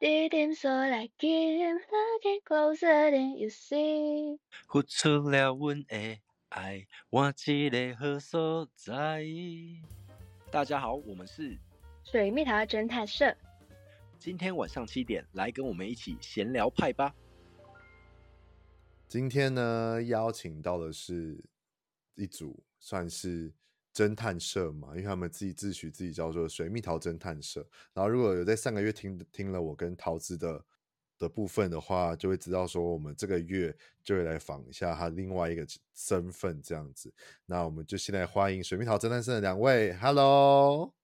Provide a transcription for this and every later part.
地点所来，Keep looking closer than you see。付出了阮的爱，换一个好所在。大家好，我们是水蜜桃侦探社。今天晚上七点，来跟我们一起闲聊派吧。今天呢，邀请到的是一组算是。侦探社嘛，因为他们自己自诩自己叫做水蜜桃侦探社。然后如果有在上个月听听了我跟桃子的的部分的话，就会知道说我们这个月就会来访一下他另外一个身份这样子。那我们就现在欢迎水蜜桃侦探社的两位，Hello，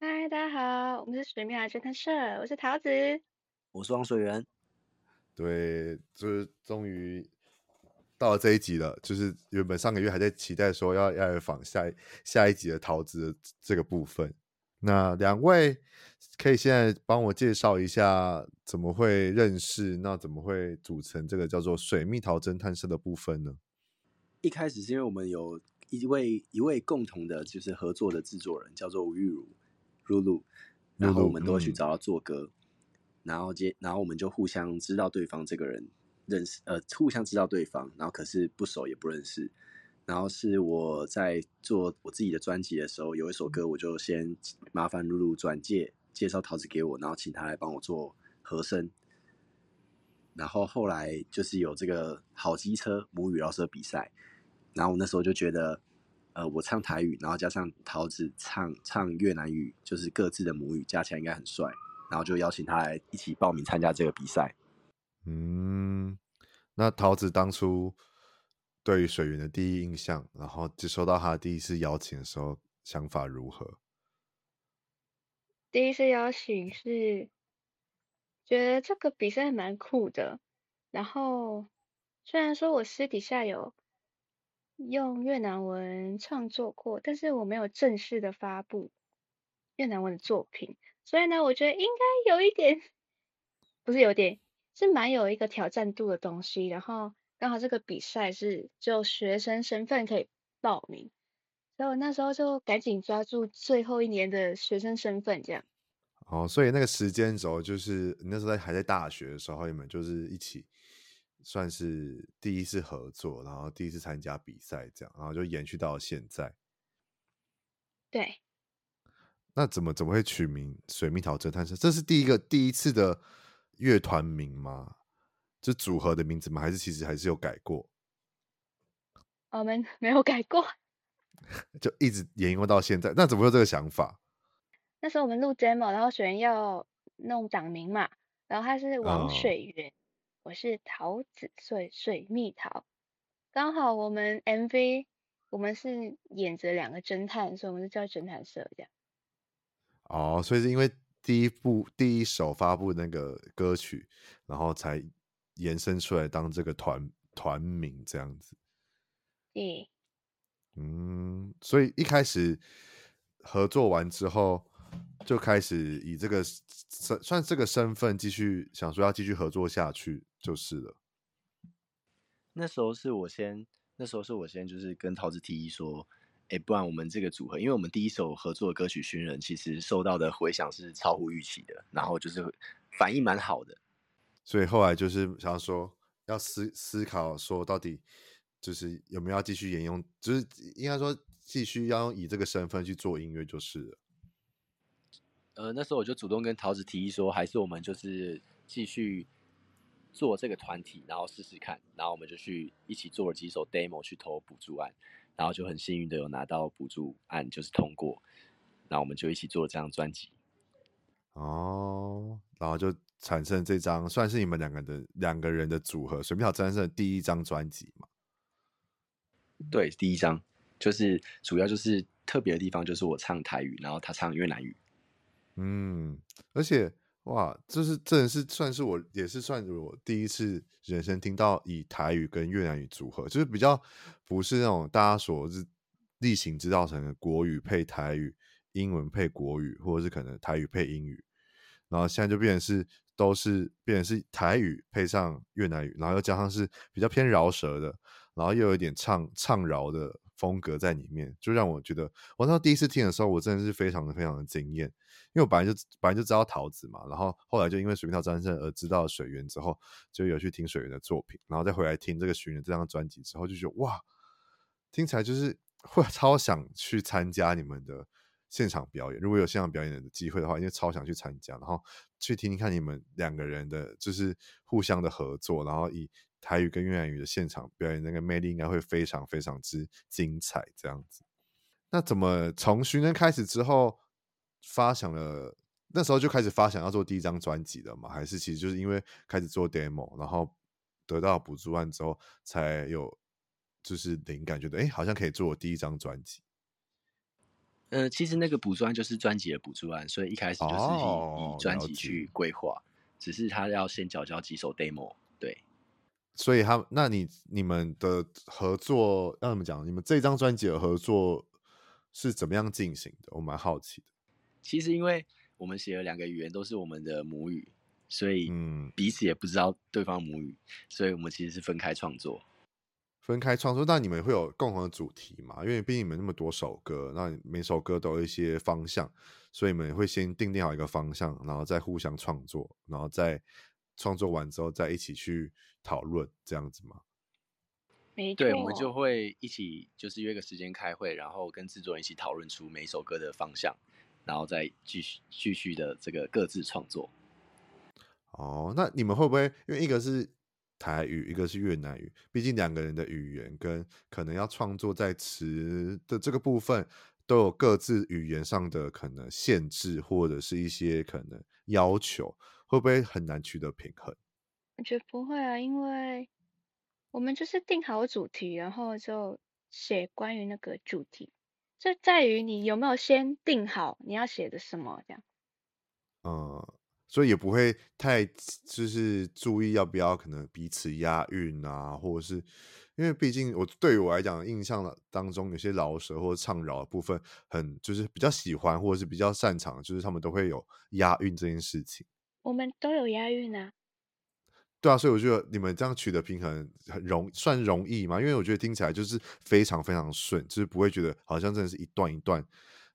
嗨，大家好，我们是水蜜桃侦探社，我是桃子，我是王水源。对，就是终于。到了这一集了，就是原本上个月还在期待说要要来访下下一集的桃子的这个部分。那两位可以现在帮我介绍一下怎么会认识，那怎么会组成这个叫做水蜜桃侦探社的部分呢？一开始是因为我们有一位一位共同的，就是合作的制作人，叫做吴玉如露露，然后我们都会去找他做歌，嗯、然后接然后我们就互相知道对方这个人。认识呃，互相知道对方，然后可是不熟也不认识。然后是我在做我自己的专辑的时候，有一首歌，我就先麻烦露露转介介绍桃子给我，然后请他来帮我做和声。然后后来就是有这个好机车母语饶舌比赛，然后我那时候就觉得，呃，我唱台语，然后加上桃子唱唱越南语，就是各自的母语加起来应该很帅，然后就邀请他来一起报名参加这个比赛。嗯，那桃子当初对于水源的第一印象，然后接收到他第一次邀请的时候，想法如何？第一次邀请是觉得这个比赛蛮酷的，然后虽然说我私底下有用越南文创作过，但是我没有正式的发布越南文的作品，所以呢，我觉得应该有一点，不是有点。是蛮有一个挑战度的东西，然后刚好这个比赛是只有学生身份可以报名，所以我那时候就赶紧抓住最后一年的学生身份，这样。哦，所以那个时间轴就是你那时候在还在大学的时候，你们就是一起算是第一次合作，然后第一次参加比赛，这样，然后就延续到现在。对。那怎么怎么会取名水蜜桃侦探社？这是第一个第一次的。乐团名吗？这组合的名字吗？还是其实还是有改过？我们 没有改过，就一直沿用到现在。那怎么会有这个想法？那时候我们录 demo，然后水源要弄档名嘛，然后他是王水源，哦、我是桃子，所以水蜜桃。刚好我们 MV 我们是演着两个侦探，所以我们就叫侦探社这样。哦，所以是因为。第一部第一首发布那个歌曲，然后才延伸出来当这个团团名这样子。嗯嗯，所以一开始合作完之后，就开始以这个算算这个身份继续想说要继续合作下去就是了。那时候是我先，那时候是我先就是跟桃子提议说。哎，不然我们这个组合，因为我们第一首合作的歌曲《寻人》，其实受到的回响是超乎预期的，然后就是反应蛮好的，所以后来就是想要说，要思思考说，到底就是有没有要继续沿用，就是应该说继续要以这个身份去做音乐就是了。呃，那时候我就主动跟桃子提议说，还是我们就是继续做这个团体，然后试试看，然后我们就去一起做了几首 demo 去投补助案。然后就很幸运的有拿到补助案，就是通过，然后我们就一起做了这张专辑。哦，然后就产生这张算是你们两个的两个人的组合，水蜜桃侦探社的第一张专辑嘛？对，第一张就是主要就是特别的地方，就是我唱台语，然后他唱越南语。嗯，而且。哇，这是真的是算是我也是算我第一次人生听到以台语跟越南语组合，就是比较不是那种大家所是例行知道成的国语配台语、英文配国语，或者是可能台语配英语，然后现在就变成是都是变成是台语配上越南语，然后又加上是比较偏饶舌的，然后又有一点唱唱饶的风格在里面，就让我觉得，我那时候第一次听的时候，我真的是非常的非常的惊艳，因为我本来就本来就知道桃子嘛，然后后来就因为水蜜桃战士而知道水源之后，就有去听水源的作品，然后再回来听这个寻人这张专辑之后，就觉得哇，听起来就是会超想去参加你们的现场表演，如果有现场表演的机会的话，因为超想去参加，然后去听听看你们两个人的就是互相的合作，然后以。台语跟越南语的现场表演，那个魅力应该会非常非常之精彩。这样子，那怎么从寻人开始之后发想了？那时候就开始发想要做第一张专辑了嘛？还是其实就是因为开始做 demo，然后得到补助案之后，才有就是灵感，觉得哎，好像可以做我第一张专辑。呃，其实那个补助案就是专辑的补助案，所以一开始就是以、专辑去规划，只是他要先缴交几首 demo，对。所以他，那你你们的合作要怎么讲？你们这张专辑的合作是怎么样进行的？我蛮好奇的。其实，因为我们写了两个语言都是我们的母语，所以嗯，彼此也不知道对方母语，嗯，所以我们其实是分开创作。分开创作，那你们会有共同的主题嘛？因为毕竟你们那么多首歌，那每首歌都有一些方向，所以你们会先定定好一个方向，然后再互相创作，然后再。创作完之后再一起去讨论这样子吗？没错，对，我们就会一起就是约个时间开会，然后跟制作人一起讨论出每一首歌的方向，然后再继续继续的这个各自创作。哦，那你们会不会因为一个是台语，一个是越南语，毕竟两个人的语言跟可能要创作在词的这个部分都有各自语言上的可能限制，或者是一些可能要求。会不会很难取得平衡？我觉得不会啊，因为我们就是定好主题，然后就写关于那个主题，就在于你有没有先定好你要写的什么这样。嗯，所以也不会太就是注意要不要可能彼此押韵啊，或者是因为毕竟我对于我来讲印象当中有些饶舌或者唱饶的部分，很就是比较喜欢或者是比较擅长，就是他们都会有押韵这件事情。我们都有押韵啊，对啊，所以我觉得你们这样取得平衡很容算容易嘛，因为我觉得听起来就是非常非常顺，就是不会觉得好像真的是一段一段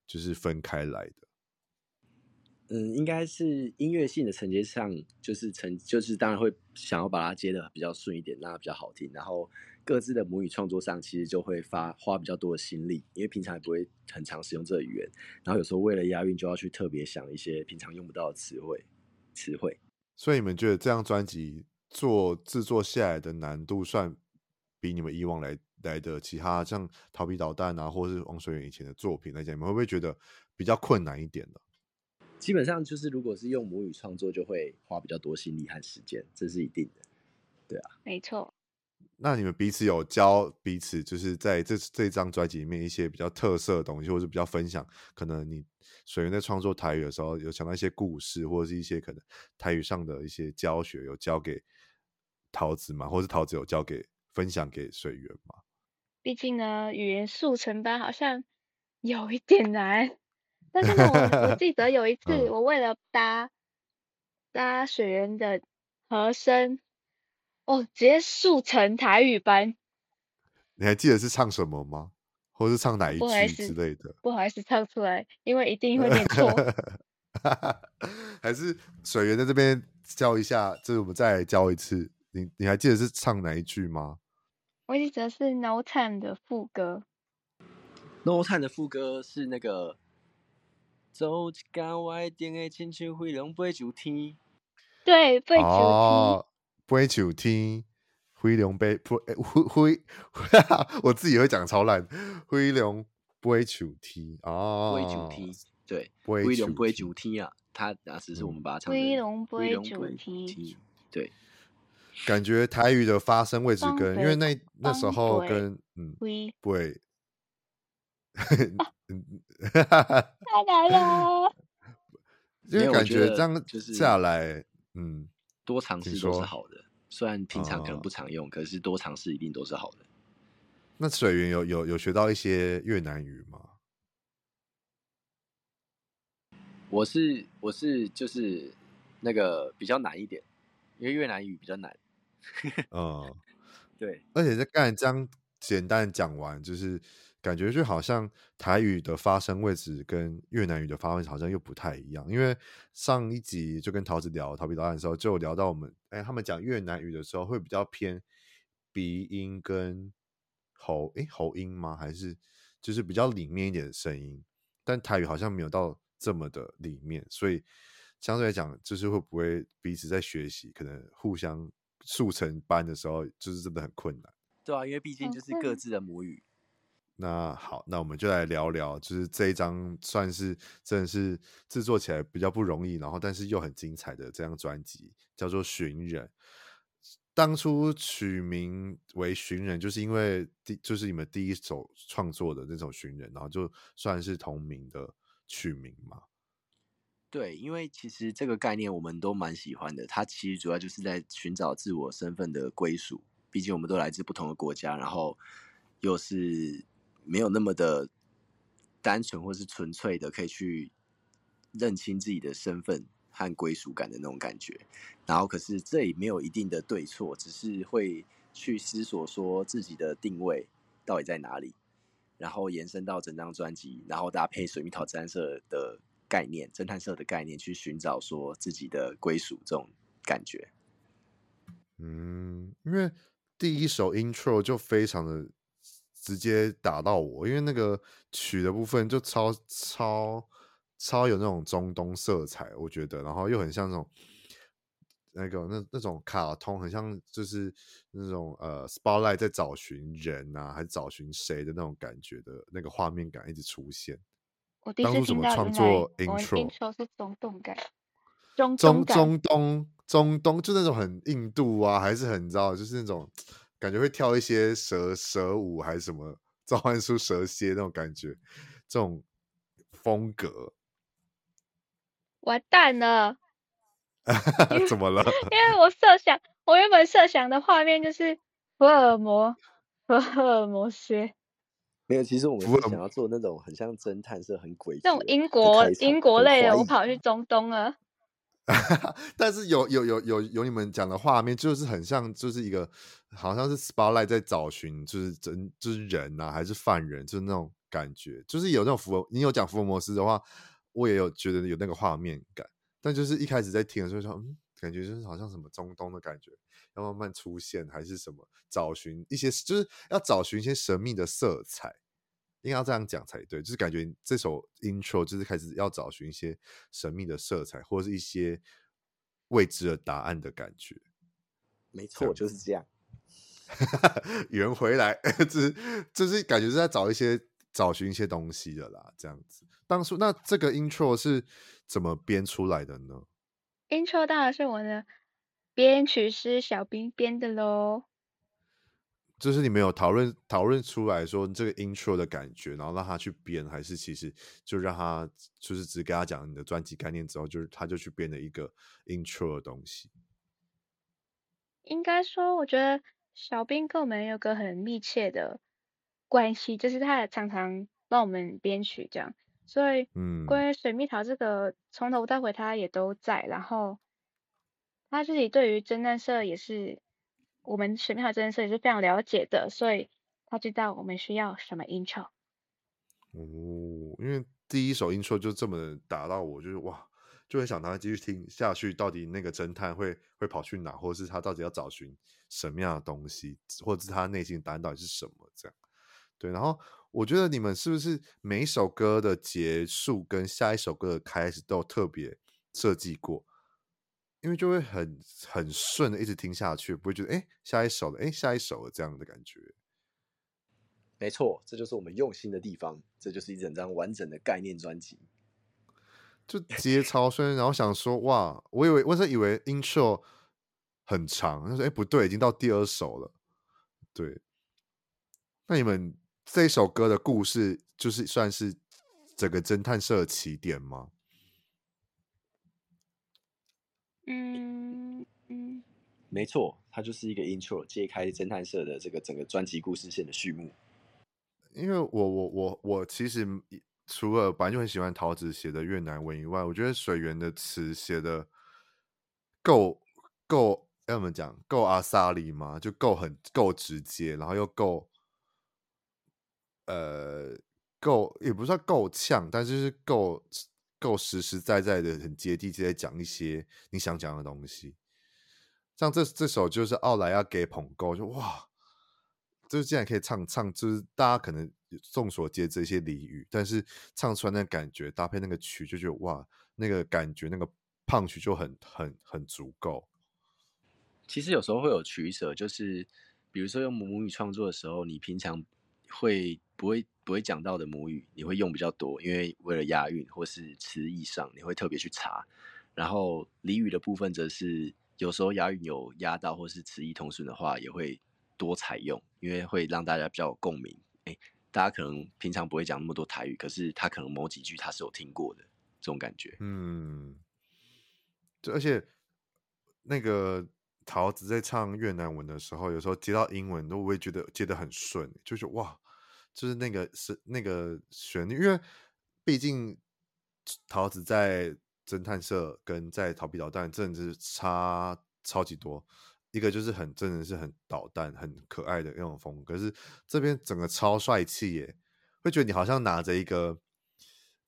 就是分开来的。嗯，应该是音乐性的承接上，就是承就是当然会想要把它接的比较顺一点，让它比较好听。然后各自的母语创作上，其实就会发花比较多的心力，因为平常也不会很常使用这个语言，然后有时候为了押韵，就要去特别想一些平常用不到的词汇。词汇，所以你们觉得这张专辑做制作下来的难度，算比你们以往来来的其他像逃避导弹啊，或者是王水源以前的作品来讲，你们会不会觉得比较困难一点呢？基本上就是，如果是用母语创作，就会花比较多心力和时间，这是一定的。对啊，没错。那你们彼此有教彼此，就是在这这张专辑里面一些比较特色的东西，或者是比较分享，可能你水源在创作台语的时候，有想到一些故事，或者是一些可能台语上的一些教学，有教给桃子嘛？或是桃子有交给分享给水源吗？毕竟呢，语言速成班好像有一点难。但是呢，我我记得有一 次，我为了搭搭水源的和声。哦，直接速成台语班。你还记得是唱什么吗？或是唱哪一句之类的？不好意思，唱出来，因为一定会念错。还是水源在这边教一下，就是我们再来教一次。你你还记得是唱哪一句吗？我记得是 No Time 的副歌。No Time 的副歌是那个走一天外顶的亲像飞龙飞上天。对，飞上天。哦飞上天，飞龙飞飞飞，我自己会讲超烂。飞龙飞上天哦，飞上天，对，飞龙飞上天啊，它那只是我们把它唱成飞龙飞上天，对。感觉台语的发声位置跟，因为那那时候跟嗯，不会，太难了。因为感觉这样就是下来，嗯。多尝试都是好的，虽然平常可能不常用，嗯、可是多尝试一定都是好的。那水源有有有学到一些越南语吗？我是我是就是那个比较难一点，因为越南语比较难。嗯，对。而且在刚才这样简单讲完，就是感觉就好像台语的发声位置跟越南语的发声位置好像又不太一样。因为上一集就跟桃子聊逃避导演的时候，就聊到我们哎，他们讲越南语的时候会比较偏鼻音跟喉哎喉音吗？还是就是比较里面一点的声音？但台语好像没有到这么的里面，所以相对来讲，就是会不会彼此在学习，可能互相速成班的时候，就是真的很困难。对啊，因为毕竟就是各自的母语。那好，那我们就来聊聊，就是这一张算是真的是制作起来比较不容易，然后但是又很精彩的这张专辑，叫做《寻人》。当初取名为《寻人》，就是因为第就是你们第一首创作的那种《寻人》，然后就算是同名的取名嘛。对，因为其实这个概念我们都蛮喜欢的，它其实主要就是在寻找自我身份的归属。毕竟我们都来自不同的国家，然后又是。没有那么的单纯或是纯粹的，可以去认清自己的身份和归属感的那种感觉。然后，可是这也没有一定的对错，只是会去思索说自己的定位到底在哪里，然后延伸到整张专辑，然后搭配水蜜桃侦探社的概念、侦探社的概念，去寻找说自己的归属这种感觉。嗯，因为第一首 intro 就非常的。直接打到我，因为那个曲的部分就超超超有那种中东色彩，我觉得，然后又很像那种那个那那种卡通，很像就是那种呃，Spotlight 在找寻人啊，还是找寻谁的那种感觉的那个画面感一直出现。我第一次创作 intro，intro 是中东感，中中中东中东就那种很印度啊，还是很你知道，就是那种。感觉会跳一些蛇蛇舞还是什么召唤出蛇蝎那种感觉，这种风格。完蛋了！怎么了？因为我设想，我原本设想的画面就是福尔摩，福尔摩斯。没有，其实我们是想要做那种很像侦探社很诡异，这种英国英国类的，我跑去中东了。但是有有有有有你们讲的画面，就是很像，就是一个好像是 Spotlight 在找寻，就是真就是人啊，还是犯人，就是那种感觉，就是有那种福尔，你有讲福尔摩斯的话，我也有觉得有那个画面感。但就是一开始在听的时候说，嗯，感觉就是好像什么中东的感觉，要慢慢出现，还是什么找寻一些，就是要找寻一些神秘的色彩。应该要这样讲才对，就是感觉这首 intro 就是开始要找寻一些神秘的色彩，或者是一些未知的答案的感觉。没错，就是这样。圆回来，就是就是感觉是在找一些找寻一些东西的啦，这样子。当初那这个 intro 是怎么编出来的呢？intro 当然是我的编曲是小兵编的喽。就是你们有讨论讨论出来说这个 intro 的感觉，然后让他去编，还是其实就让他就是只给他讲你的专辑概念之后，就是他就去编了一个 intro 的东西。应该说，我觉得小兵跟我们有个很密切的关系，就是他也常常帮我们编曲这样，所以嗯，关于水蜜桃这个从头到尾他也都在，然后他自己对于侦探社也是。我们水蜜桃侦探社也是非常了解的，所以他知道我们需要什么 intro。哦，因为第一首 intro 就这么打到我，就是哇，就会想他继续听下去，到底那个侦探会会跑去哪，或者是他到底要找寻什么样的东西，或者是他内心答案到底是什么？这样。对，然后我觉得你们是不是每一首歌的结束跟下一首歌的开始都特别设计过？因为就会很很顺的一直听下去，不会觉得哎，下一首了，哎，下一首了这样的感觉。没错，这就是我们用心的地方，这就是一整张完整的概念专辑。就接超顺，然后想说哇，我以为我是以为 intro 很长，他说哎不对，已经到第二首了。对，那你们这一首歌的故事，就是算是整个侦探社的起点吗？嗯嗯，没错，它就是一个 intro，揭开侦探社的这个整个专辑故事线的序幕。因为我我我我其实除了本来就很喜欢桃子写的越南文以外，我觉得水源的词写的够够，要怎么讲？够阿萨里吗？就够很够直接，然后又够呃够也不算够呛，但是是够够实实在在的很接地气，在讲一些你想讲的东西。像这这首就是奥莱要给捧够，就哇，就是竟然可以唱唱，就是大家可能众所皆知一些俚语，但是唱出来那感觉搭配那个曲，就觉得哇，那个感觉那个胖曲就很很很足够。其实有时候会有取舍，就是比如说用母语创作的时候，你平常会不会不会讲到的母语，你会用比较多，因为为了押韵或是词义上，你会特别去查。然后俚语的部分则是。有时候押韵有押到，或是词义通顺的话，也会多采用，因为会让大家比较有共鸣。哎，大家可能平常不会讲那么多台语，可是他可能某几句他是有听过的，这种感觉。嗯，而且那个陶子在唱越南文的时候，有时候接到英文都会觉得接得很顺，就是哇，就是那个是那个旋律，因为毕竟桃子在。侦探社跟在逃避捣蛋真的是差超级多，一个就是很真的是很捣蛋、很可爱的那种风格，可是这边整个超帅气耶，会觉得你好像拿着一个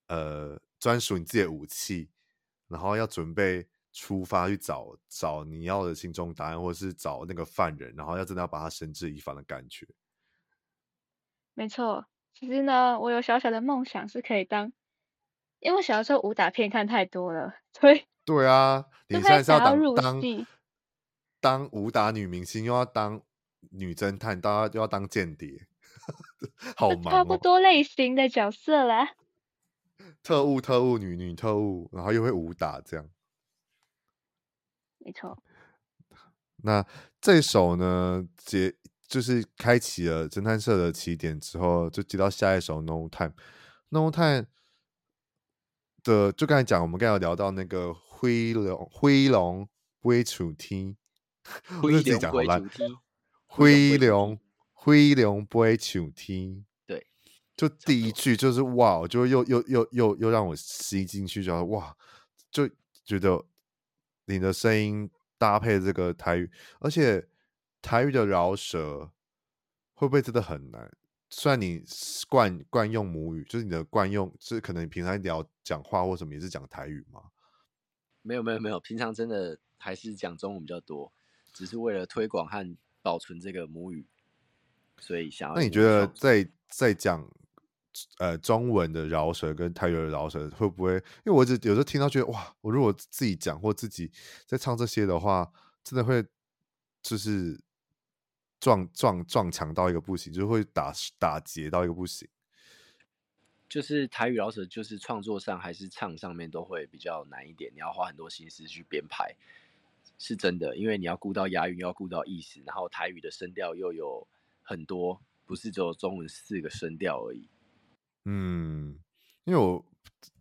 呃专属你自己的武器，然后要准备出发去找找你要的心中答案，或者是找那个犯人，然后要真的要把他绳之以法的感觉。没错，其实呢，我有小小的梦想是可以当。因为小的时候武打片看太多了，所以对啊，你现在是要当当武打女明星，又要当女侦探，当又要当间谍，好忙哦。差不多类型的角色啦，特务、特务、女女特务，然后又会武打，这样没错。那这首呢，接就是开启了侦探社的起点之后，就接到下一首 No Time，No Time。的就刚才讲，我们刚才有聊到那个灰龙灰龙归楚天，我自己讲好烂。灰龙灰龙归楚天，对，就第一句就是哇，就又又又又又让我吸进去，就哇，就觉得你的声音搭配这个台语，而且台语的饶舌会不会真的很难？虽然你惯惯用母语，就是你的惯用，就是可能你平常聊讲话或什么也是讲台语吗？没有没有没有，平常真的还是讲中文比较多，只是为了推广和保存这个母语，所以想要。那你觉得在在讲呃中文的饶舌跟台语的饶舌会不会？因为我只有时候听到觉得哇，我如果自己讲或自己在唱这些的话，真的会就是。撞撞撞墙到一个不行，就是会打打结到一个不行。就是台语饶舌，就是创作上还是唱上面都会比较难一点，你要花很多心思去编排，是真的，因为你要顾到押韵，要顾到意思，然后台语的声调又有很多，不是只有中文四个声调而已。嗯，因为我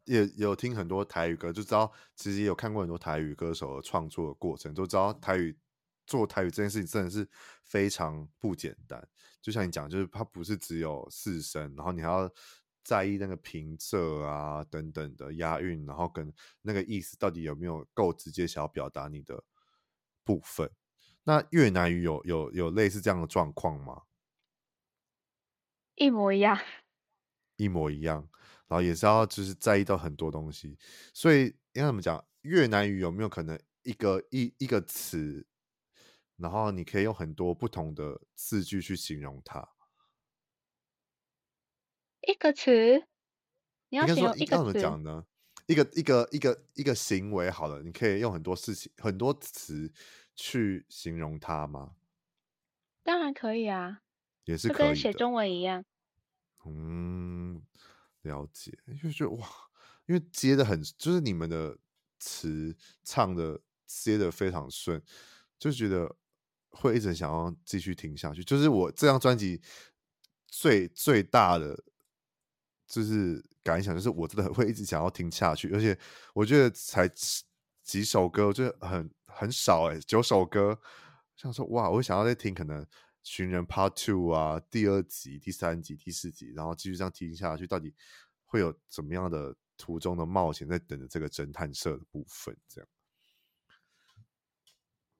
也有听很多台语歌，就知道其实也有看过很多台语歌手的创作的过程，都知道台语。做台语这件事情真的是非常不简单，就像你讲，就是它不是只有四声，然后你还要在意那个平仄啊等等的押韵，然后跟那个意思到底有没有够直接想要表达你的部分。那越南语有有有类似这样的状况吗？一模一样，一模一样，然后也是要就是在意到很多东西，所以应该怎么讲？越南语有没有可能一个一一个词？然后你可以用很多不同的字句去形容它。一个词，你要形容一个词。怎么讲呢？一个一个一个一个行为好了，你可以用很多事情、很多词去形容它吗？当然可以啊，也是可以，写中文一样。嗯，了解。就觉得哇，因为接的很，就是你们的词唱的接的非常顺，就觉得。会一直想要继续听下去，就是我这张专辑最最大的就是感想，就是我真的会一直想要听下去，而且我觉得才几首歌，我觉得很很少哎，九首歌，想说哇，我想要再听可能《寻人 Part Two》啊，第二集、第三集、第四集，然后继续这样听下去，到底会有怎么样的途中的冒险在等着这个侦探社的部分，这样。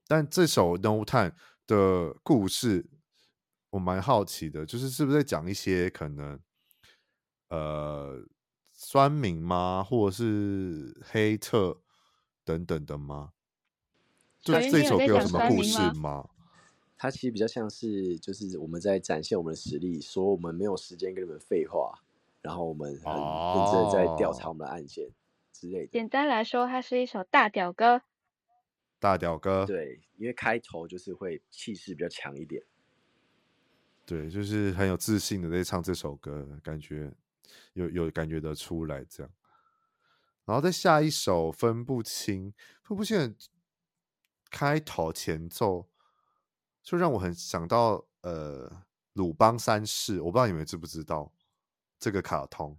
但这首《No Time》的故事，我蛮好奇的，就是是不是在讲一些可能呃酸民吗，或者是黑特等等的吗？就这首歌有什么故事吗？它其实比较像是，就是我们在展现我们的实力，说我们没有时间跟你们废话，然后我们很认真在调查我们的案件之类的。简单来说，它是一首大屌歌。大屌哥，对，因为开头就是会气势比较强一点。对，就是很有自信的在唱这首歌，感觉有有感觉得出来这样。然后再下一首分不清，分不清的开头前奏。就让我很想到呃，鲁邦三世，我不知道你们知不知道这个卡通，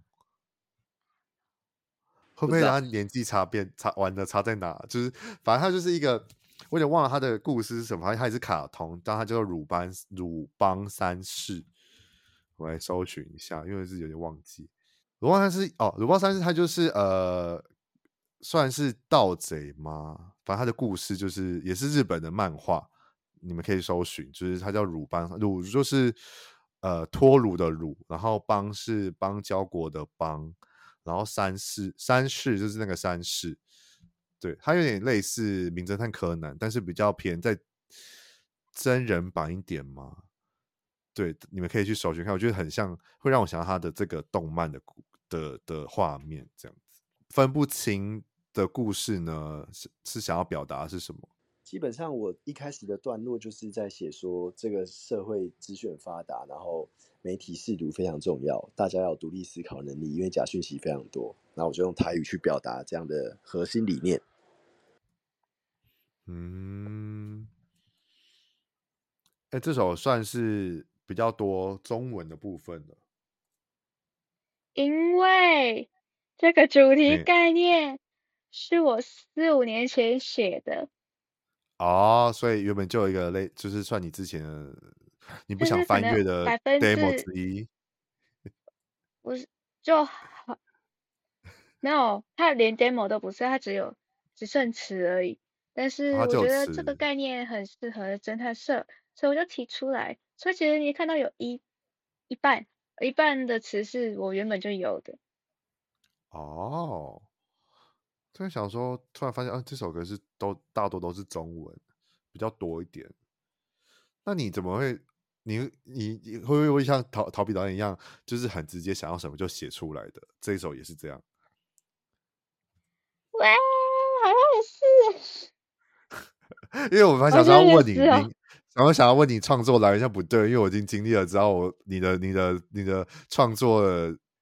会不会让他年纪差变差玩的差在哪？就是反正他就是一个，我有点忘了他的故事是什么，反正他也是卡通，但他叫做鲁班鲁邦三世，我来搜寻一下，因为是有点忘记。鲁邦三世哦，鲁邦三世他就是呃，算是盗贼吗？反正他的故事就是也是日本的漫画。你们可以搜寻，就是他叫鲁邦，鲁就是呃脱鲁的鲁，然后邦是邦交国的邦，然后三世三世就是那个三世，对，它有点类似名侦探柯南，但是比较偏在真人版一点嘛。对，你们可以去搜寻看，我觉得很像，会让我想到他的这个动漫的的的画面这样子。分不清的故事呢，是是想要表达是什么？基本上，我一开始的段落就是在写说，这个社会资讯发达，然后媒体识读非常重要，大家要有独立思考能力，因为假讯息非常多。那我就用台语去表达这样的核心理念。嗯，哎，这首算是比较多中文的部分了，因为这个主题概念是我四五年前写的。哦，所以原本就有一个类，就是算你之前的你不想翻阅的 demo 之一。不是，就好，没有，他连 demo 都不是，他只有只剩词而已。但是我觉得这个概念很适合侦探社，所以我就提出来。所以其实你看到有一一半一半的词是我原本就有的。哦。突然想说，突然发现啊，这首歌是都大多都是中文，比较多一点。那你怎么会？你你你会不会像陶陶比导演一样，就是很直接，想要什么就写出来的？这一首也是这样。哇，好像也是。因为我蛮想要问你，你然后想要问你创作来源，像不对，因为我已经经历了，知道我你的你的你的创作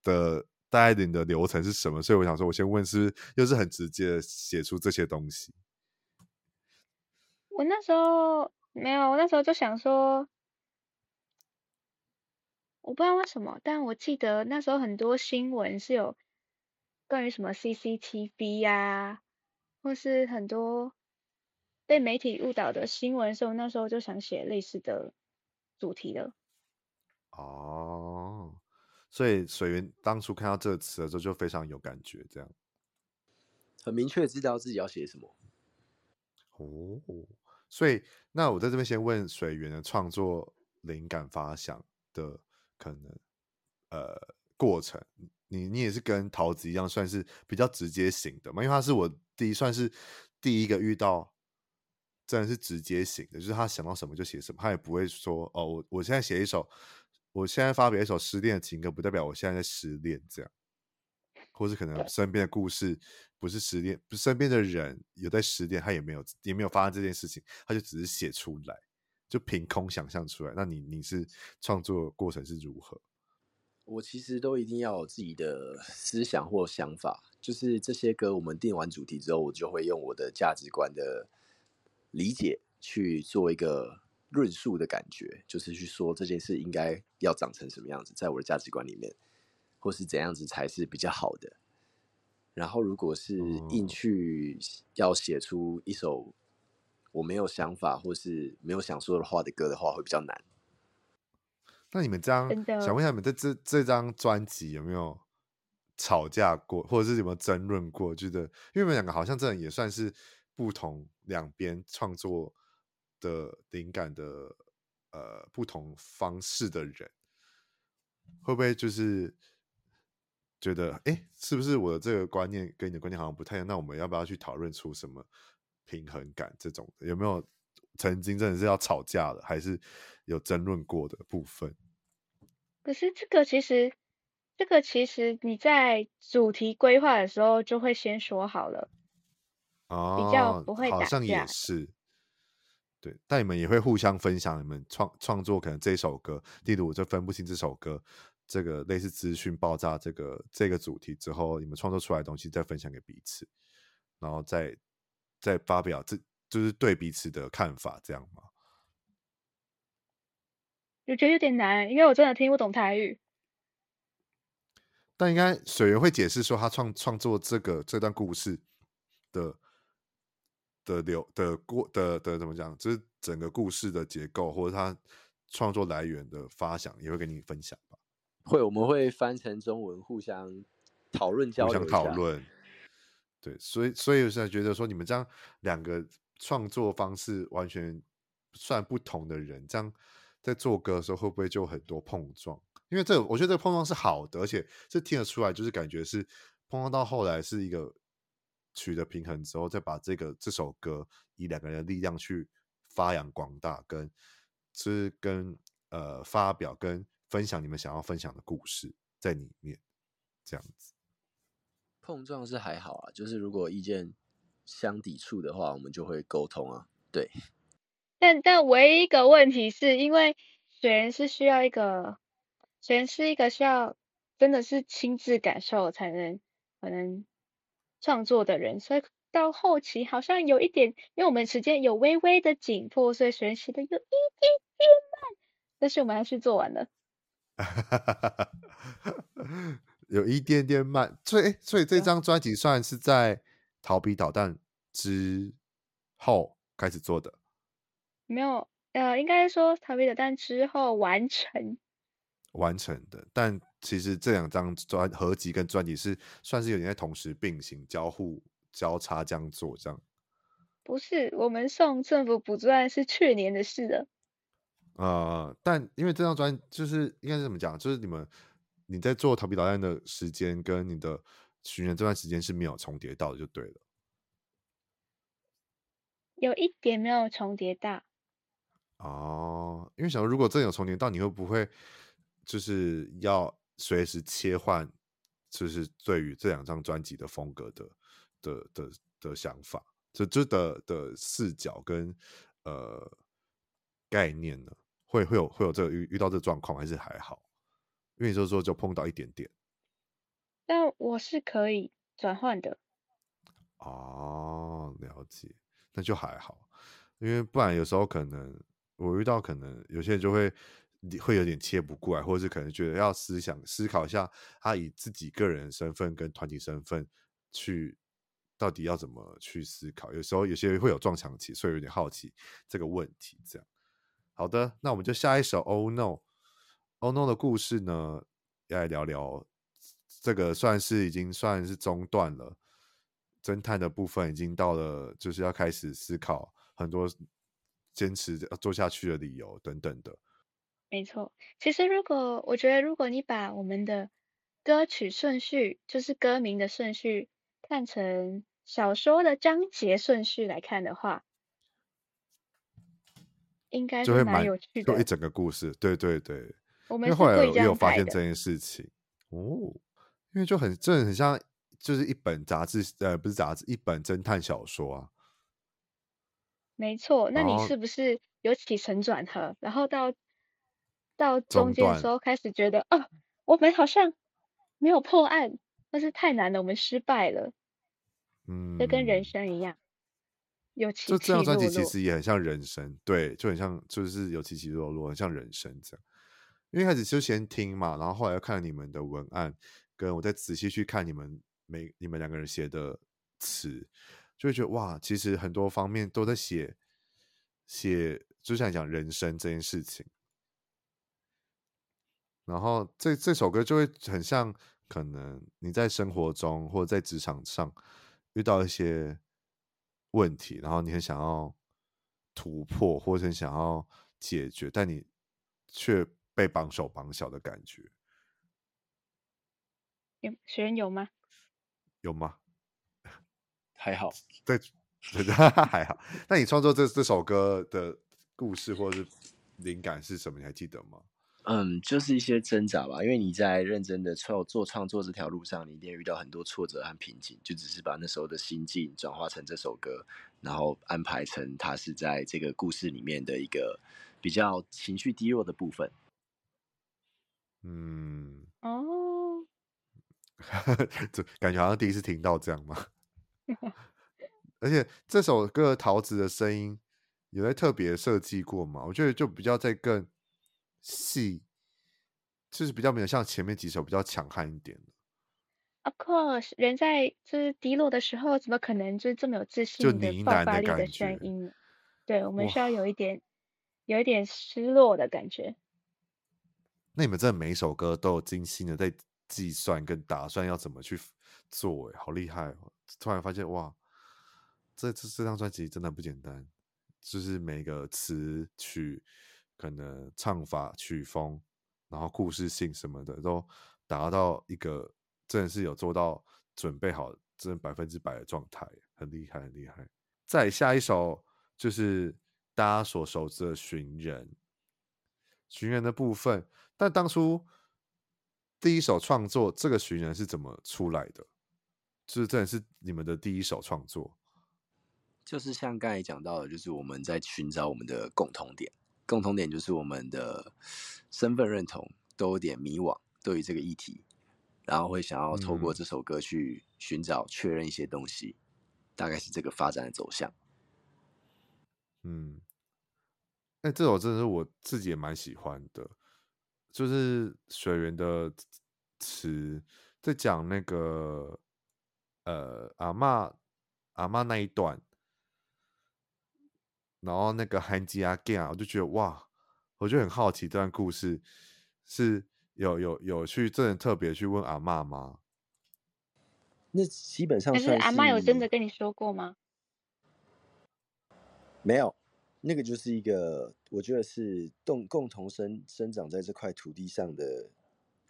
的。大概你的流程是什么？所以我想说，我先问是，是又是很直接写出这些东西。我那时候没有，我那时候就想说，我不知道为什么，但我记得那时候很多新闻是有关于什么 CCTV 呀、啊，或是很多被媒体误导的新闻，所以我那时候就想写类似的主题了。哦。所以水源当初看到这个词的时候，就非常有感觉，这样很明确知道自己要写什么。哦，所以那我在这边先问水源的创作灵感发想的可能呃过程，你你也是跟桃子一样，算是比较直接型的嘛？因为他是我第一算是第一个遇到，真的是直接型的，就是他想到什么就写什么，他也不会说哦，我我现在写一首。我现在发表一首失恋的情歌，不代表我现在在失恋，这样，或是可能身边的故事不是失恋，不是身边的人有在失恋，他也没有也没有发生这件事情，他就只是写出来，就凭空想象出来。那你你是创作过程是如何？我其实都一定要有自己的思想或想法，就是这些歌我们定完主题之后，我就会用我的价值观的理解去做一个。论述的感觉，就是去说这件事应该要长成什么样子，在我的价值观里面，或是怎样子才是比较好的。然后，如果是硬去要写出一首我没有想法或是没有想说的话的歌的话，会比较难。那你们这样，想问一下，你们在这这张专辑有没有吵架过，或者是有没有争论过？觉得，因为你们两个好像这样也算是不同两边创作。的灵感的呃不同方式的人，会不会就是觉得，哎，是不是我的这个观念跟你的观念好像不太一样？那我们要不要去讨论出什么平衡感？这种有没有曾经真的是要吵架的，还是有争论过的部分？可是这个其实，这个其实你在主题规划的时候就会先说好了，哦，比较不会打架。好像也是。对，但你们也会互相分享你们创创作可能这首歌，例如我就分不清这首歌。这个类似资讯爆炸这个这个主题之后，你们创作出来的东西再分享给彼此，然后再再发表这就是对彼此的看法，这样吗？我觉得有点难，因为我真的听不懂台语。但应该水源会解释说，他创创作这个这段故事的的流的过的的，的怎么讲，就是整个故事的结构，或者他创作来源的发想，也会跟你分享吧。会，我们会翻成中文，互相讨论交流，互相讨论。对，所以所以我现在觉得说，你们这样两个创作方式完全算不同的人，这样在做歌的时候会不会就很多碰撞？因为这，我觉得这个碰撞是好的，而且这听得出来，就是感觉是碰撞到后来是一个取得平衡之后，再把这个这首歌以两个人的力量去发扬光大，跟是跟呃发表跟。分享你们想要分享的故事在里面，这样子碰撞是还好啊，就是如果意见相抵触的话，我们就会沟通啊。对，但但唯一一个问题是因为水源是需要一个，水源是一个需要真的是亲自感受才能可能创作的人，所以到后期好像有一点，因为我们时间有微微的紧迫，所以水源写的有一点点慢，但是我们还是做完了。有一点点慢，所以所以这张专辑算是在逃避导弹之后开始做的，没有，呃，应该说逃避导弹之后完成完成的。但其实这两张专合集跟专辑是算是有点在同时并行、交互交叉这样做，这样。不是，我们送政府补助案是去年的事了。呃，但因为这张专就是应该是怎么讲，就是你们你在做逃避导弹的时间跟你的巡演这段时间是没有重叠到的，就对了。有一点没有重叠到。哦，因为想说如果真有重叠到，你会不会就是要随时切换，就是对于这两张专辑的风格的的的的想法，就这的的视角跟呃概念呢？会会有会有这个遇遇到这个状况还是还好？因为就是说就碰到一点点。但我是可以转换的。哦，了解，那就还好。因为不然有时候可能我遇到可能有些人就会会有点切不过来，或者是可能觉得要思想思考一下，他以自己个人身份跟团体身份去到底要怎么去思考。有时候有些人会有撞墙期，所以有点好奇这个问题这样。好的，那我们就下一首《Oh No》。《Oh No》的故事呢，要来聊聊。这个算是已经算是中断了，侦探的部分已经到了，就是要开始思考很多坚持要做下去的理由等等的。没错，其实如果我觉得，如果你把我们的歌曲顺序，就是歌名的顺序，看成小说的章节顺序来看的话。应该就会蛮有趣的，就一整个故事，对对对。我们因为后来也有发现这件事情哦，因为就很这很像，就是一本杂志，呃，不是杂志，一本侦探小说啊。没错，那你是不是有起承转合，然后到到中间的时候开始觉得，哦，我们好像没有破案，但是太难了，我们失败了。嗯，就跟人生一样。有起起落落，就这张专辑其实也很像人生，对，就很像，就是有起起落落，很像人生这样。因为一开始就先听嘛，然后后来又看了你们的文案，跟我再仔细去看你们每你们两个人写的词，就会觉得哇，其实很多方面都在写写，就像讲人生这件事情。然后这这首歌就会很像，可能你在生活中或者在职场上遇到一些。问题，然后你很想要突破，或者很想要解决，但你却被绑手绑脚的感觉。有学员有吗？有吗？还好，对，对 的还好。那你创作这这首歌的故事或者是灵感是什么？你还记得吗？嗯，就是一些挣扎吧。因为你在认真的创做创作这条路上，你一定遇到很多挫折和瓶颈。就只是把那时候的心境转化成这首歌，然后安排成它是在这个故事里面的一个比较情绪低落的部分。嗯，哦，这感觉好像第一次听到这样吗？而且这首歌桃子的声音有在特别设计过吗？我觉得就比较在更细，就是比较没有像前面几首比较强悍一点的。Of course，人在就是低落的时候，怎么可能就是这么有自信的爆发力的声音呢？对，我们需要有一点有一点失落的感觉。那你们这每一首歌都有精心的在计算跟打算要怎么去做，哎，好厉害哦！突然发现哇，这这这张专辑真的不简单，就是每个词曲。可能唱法、曲风，然后故事性什么的，都达到一个真的是有做到准备好，真的百分之百的状态，很厉害，很厉害。再下一首就是大家所熟知的《寻人》，《寻人》的部分。但当初第一首创作这个《寻人》是怎么出来的？就是真的是你们的第一首创作？就是像刚才讲到的，就是我们在寻找我们的共同点。共同点就是我们的身份认同都有点迷惘，对于这个议题，然后会想要透过这首歌去寻找确认一些东西，嗯、大概是这个发展的走向。嗯，哎，这首真的是我自己也蛮喜欢的，就是水源的词在讲那个呃阿嬷阿嬷那一段。然后那个韩吉阿 g 啊，我就觉得哇，我就很好奇这段故事是有有有去真的特别去问阿嬷吗？那基本上是，是阿嬷有真的跟你说过吗？没有，那个就是一个我觉得是共共同生生长在这块土地上的。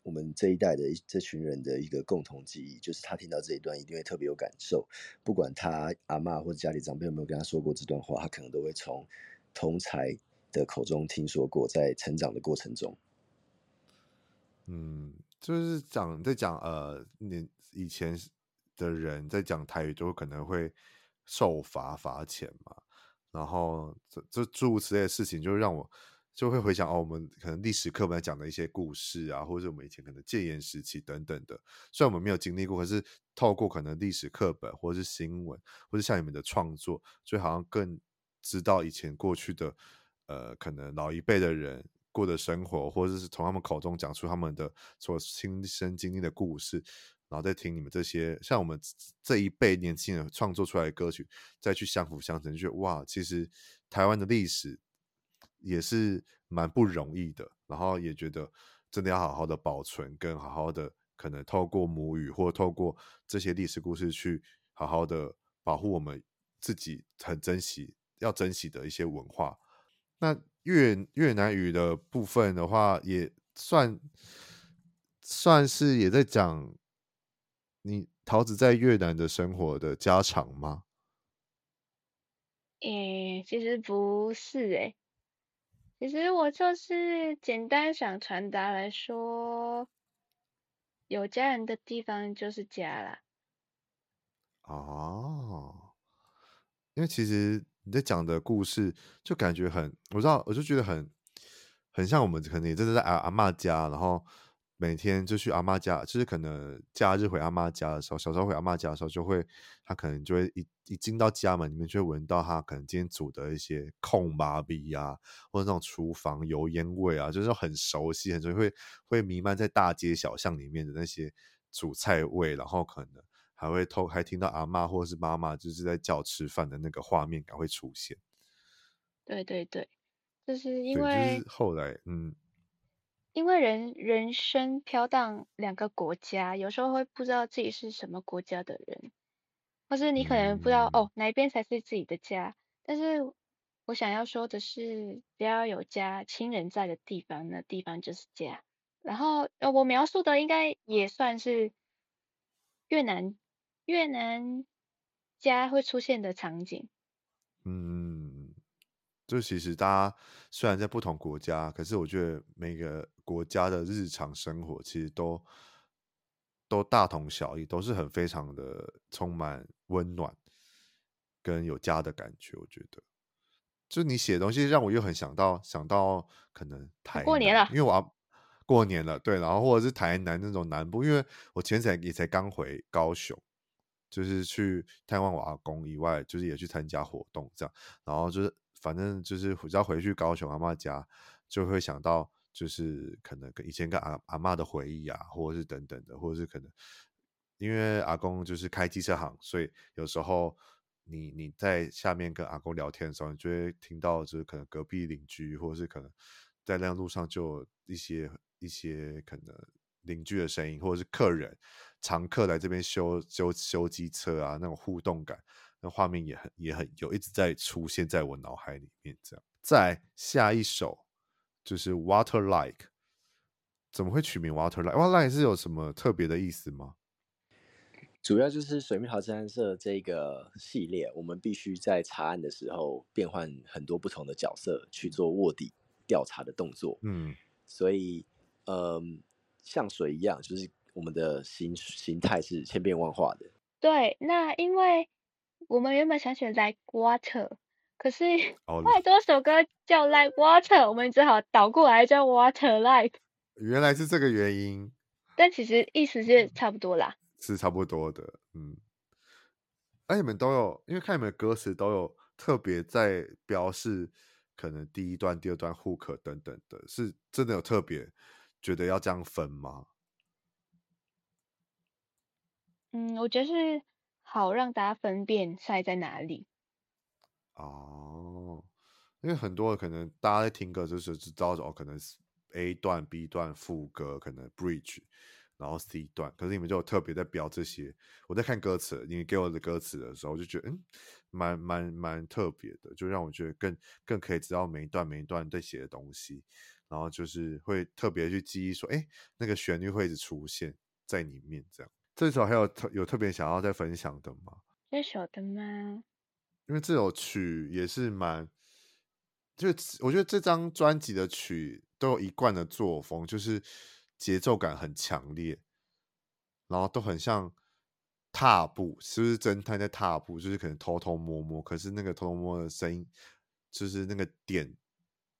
我们这一代的这群人的一个共同记忆，就是他听到这一段一定会特别有感受。不管他阿嬷或者家里长辈有没有跟他说过这段话，他可能都会从同才的口中听说过，在成长的过程中。嗯，就是讲在讲呃，你以前的人在讲台语，就可能会受罚罚钱嘛，然后这这诸如此类的事情，就让我。就会回想哦，我们可能历史课本讲的一些故事啊，或者我们以前可能戒严时期等等的，虽然我们没有经历过，可是透过可能历史课本或是新闻，或者像你们的创作，就好像更知道以前过去的呃，可能老一辈的人过的生活，或者是从他们口中讲出他们的所亲身经历的故事，然后再听你们这些像我们这一辈年轻人创作出来的歌曲，再去相辅相成，就觉得哇，其实台湾的历史。也是蛮不容易的，然后也觉得真的要好好的保存，跟好好的可能透过母语或透过这些历史故事去好好的保护我们自己很珍惜要珍惜的一些文化。那越越南语的部分的话，也算算是也在讲你桃子在越南的生活的家常吗？诶，其实不是诶。其实我就是简单想传达来说，有家人的地方就是家啦。哦，因为其实你在讲的故事，就感觉很，我知道，我就觉得很，很像我们可能也真的在阿阿嬷家，然后。每天就去阿妈家，就是可能假日回阿妈家的时候，小时候回阿妈家的时候，就会他可能就会一一进到家门里面，就会闻到他可能今天煮的一些控麻味啊，或者那种厨房油烟味啊，就是很熟悉，很熟悉，会会弥漫在大街小巷里面的那些煮菜味，然后可能还会偷还听到阿妈或者是妈妈就是在叫吃饭的那个画面感会出现。对对对，就是因为就是后来嗯。因为人人生飘荡两个国家，有时候会不知道自己是什么国家的人，或是你可能不知道、嗯、哦哪一边才是自己的家。但是我想要说的是，只要有家亲人在的地方，那地方就是家。然后呃，我描述的应该也算是越南越南家会出现的场景。嗯，就其实大家虽然在不同国家，可是我觉得每个国家的日常生活其实都都大同小异，都是很非常的充满温暖跟有家的感觉。我觉得，就你写的东西让我又很想到想到可能台南，过年了，因为我要过年了，对，然后或者是台南那种南部，因为我前几天也才刚回高雄。就是去探望我阿公以外，就是也去参加活动这样，然后就是反正就是只要回去高雄阿妈家，就会想到就是可能跟以前跟阿阿嬷的回忆啊，或者是等等的，或者是可能因为阿公就是开机车行，所以有时候你你在下面跟阿公聊天的时候，你就会听到就是可能隔壁邻居，或者是可能在那路上就一些一些可能邻居的声音，或者是客人。常客来这边修修修机车啊，那种互动感，那画面也很也很有，一直在出现在我脑海里面。这样，再下一首就是 Water Like，怎么会取名 Water Like？Water Like 是有什么特别的意思吗？主要就是水蜜桃侦探社这个系列，我们必须在查案的时候变换很多不同的角色去做卧底调查的动作。嗯，所以，嗯、呃，像水一样，就是。我们的形形态是千变万化的。对，那因为我们原本想选 Like Water，可是 太多首歌叫 Like Water，我们只好倒过来叫 Water Like。原来是这个原因。但其实意思是差不多啦。是差不多的，嗯。哎，你们都有，因为看你们的歌词都有特别在标示，可能第一段、第二段 Hook 等等的，是真的有特别觉得要这样分吗？嗯，我觉得是好让大家分辨塞在哪里。哦，因为很多可能大家在听歌就是知道哦，可能是 A 段、B 段副歌，可能 Bridge，然后 C 段，可是你们就有特别在标这些。我在看歌词，你给我的歌词的时候，我就觉得嗯，蛮蛮蛮特别的，就让我觉得更更可以知道每一段每一段在写的东西，然后就是会特别去记忆说，哎，那个旋律会一直出现在里面这样。这首还有特有特别想要再分享的吗？这首的吗？因为这首曲也是蛮，就我觉得这张专辑的曲都有一贯的作风，就是节奏感很强烈，然后都很像踏步，是不是侦探在踏步？就是可能偷偷摸摸，可是那个偷偷摸摸的声音，就是那个点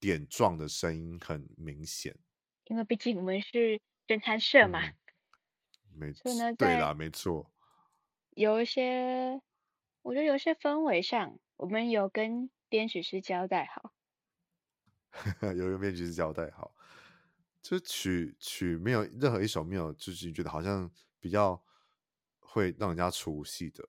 点状的声音很明显。因为毕竟我们是侦探社嘛。嗯没错，对啦，没错。有一些，我觉得有些氛围上，我们有跟编曲师交代好。有跟编曲师交代好，就曲曲没有任何一首没有，就是觉得好像比较会让人家出戏的。